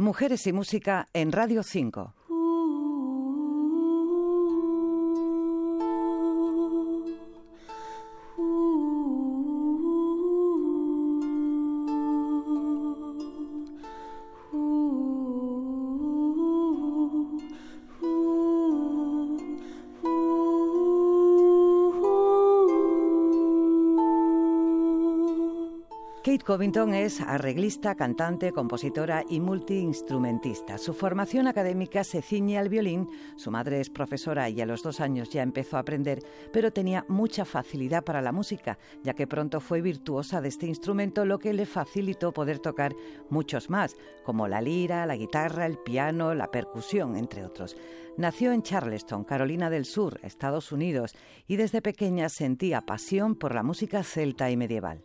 Mujeres y Música en Radio 5. Kate Covington es arreglista, cantante, compositora y multiinstrumentista. Su formación académica se ciñe al violín. Su madre es profesora y a los dos años ya empezó a aprender, pero tenía mucha facilidad para la música, ya que pronto fue virtuosa de este instrumento, lo que le facilitó poder tocar muchos más, como la lira, la guitarra, el piano, la percusión, entre otros. Nació en Charleston, Carolina del Sur, Estados Unidos, y desde pequeña sentía pasión por la música celta y medieval.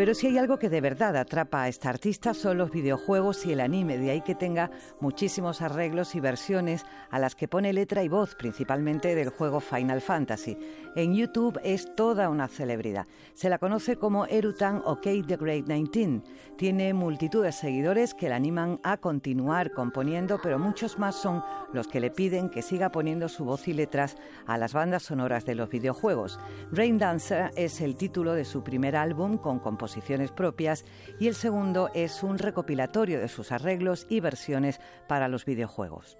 Pero si hay algo que de verdad atrapa a esta artista son los videojuegos y el anime, de ahí que tenga muchísimos arreglos y versiones a las que pone letra y voz, principalmente del juego Final Fantasy. En YouTube es toda una celebridad. Se la conoce como Erutan o Kate the Great 19. Tiene multitud de seguidores que la animan a continuar componiendo, pero muchos más son los que le piden que siga poniendo su voz y letras a las bandas sonoras de los videojuegos. Rain Dancer es el título de su primer álbum con composición propias y el segundo es un recopilatorio de sus arreglos y versiones para los videojuegos.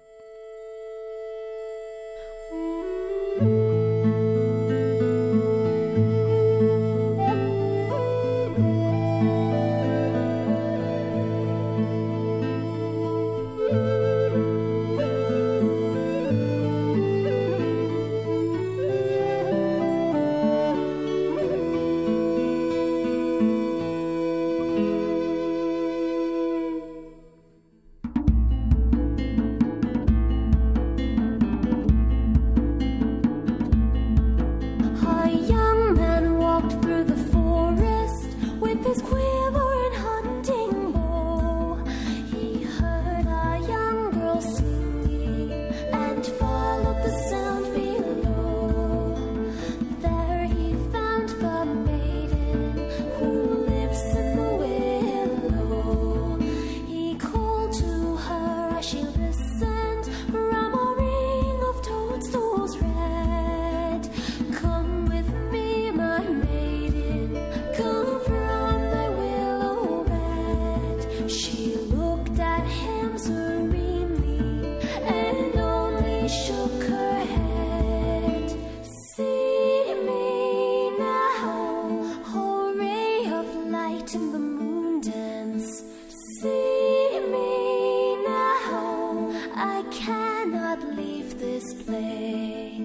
See me now, I cannot leave this place.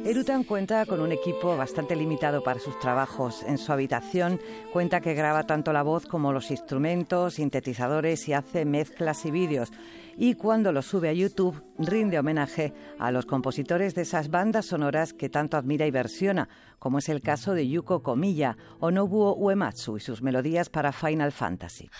Erutan cuenta con un equipo bastante limitado para sus trabajos. En su habitación cuenta que graba tanto la voz como los instrumentos, sintetizadores y hace mezclas y vídeos. Y cuando lo sube a YouTube, rinde homenaje a los compositores de esas bandas sonoras que tanto admira y versiona, como es el caso de Yuko Komiya o Nobuo Uematsu y sus melodías para Final Fantasy.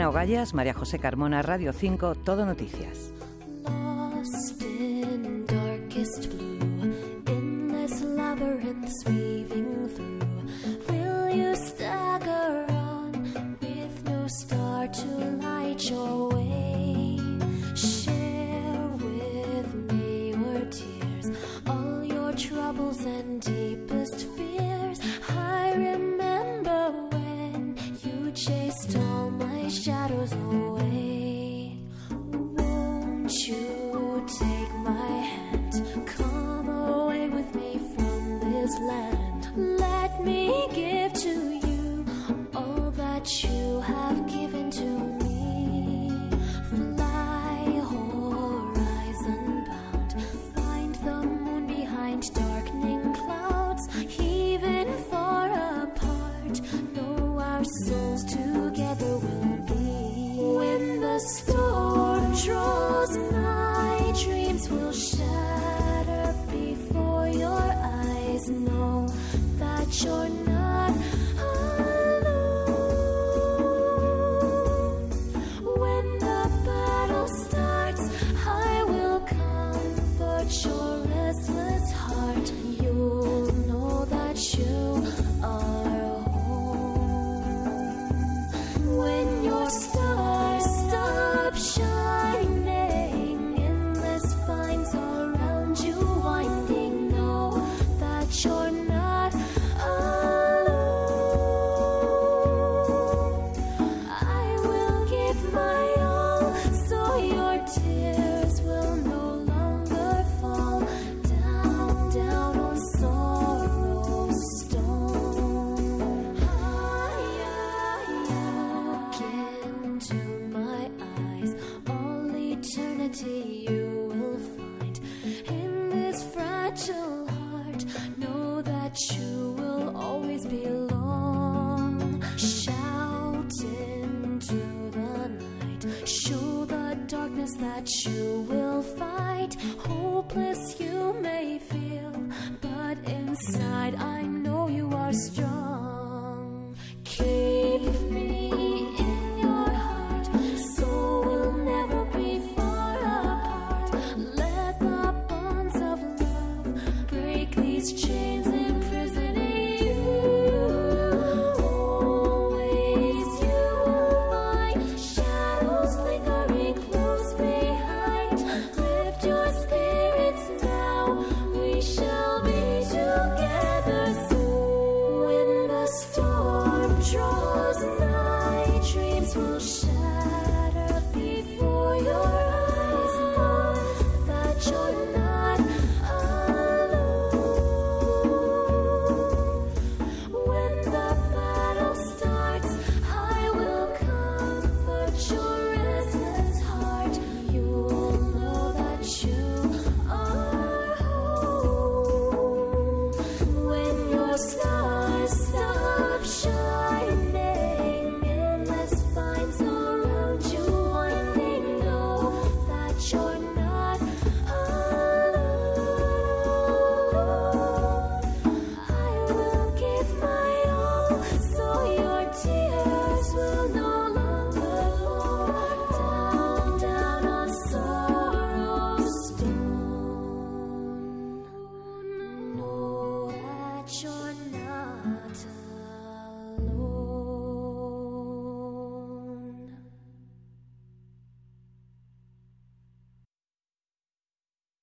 Ana Ogallas, María José Carmona, Radio 5, Todo Noticias. that inside I know you are strong. will shine.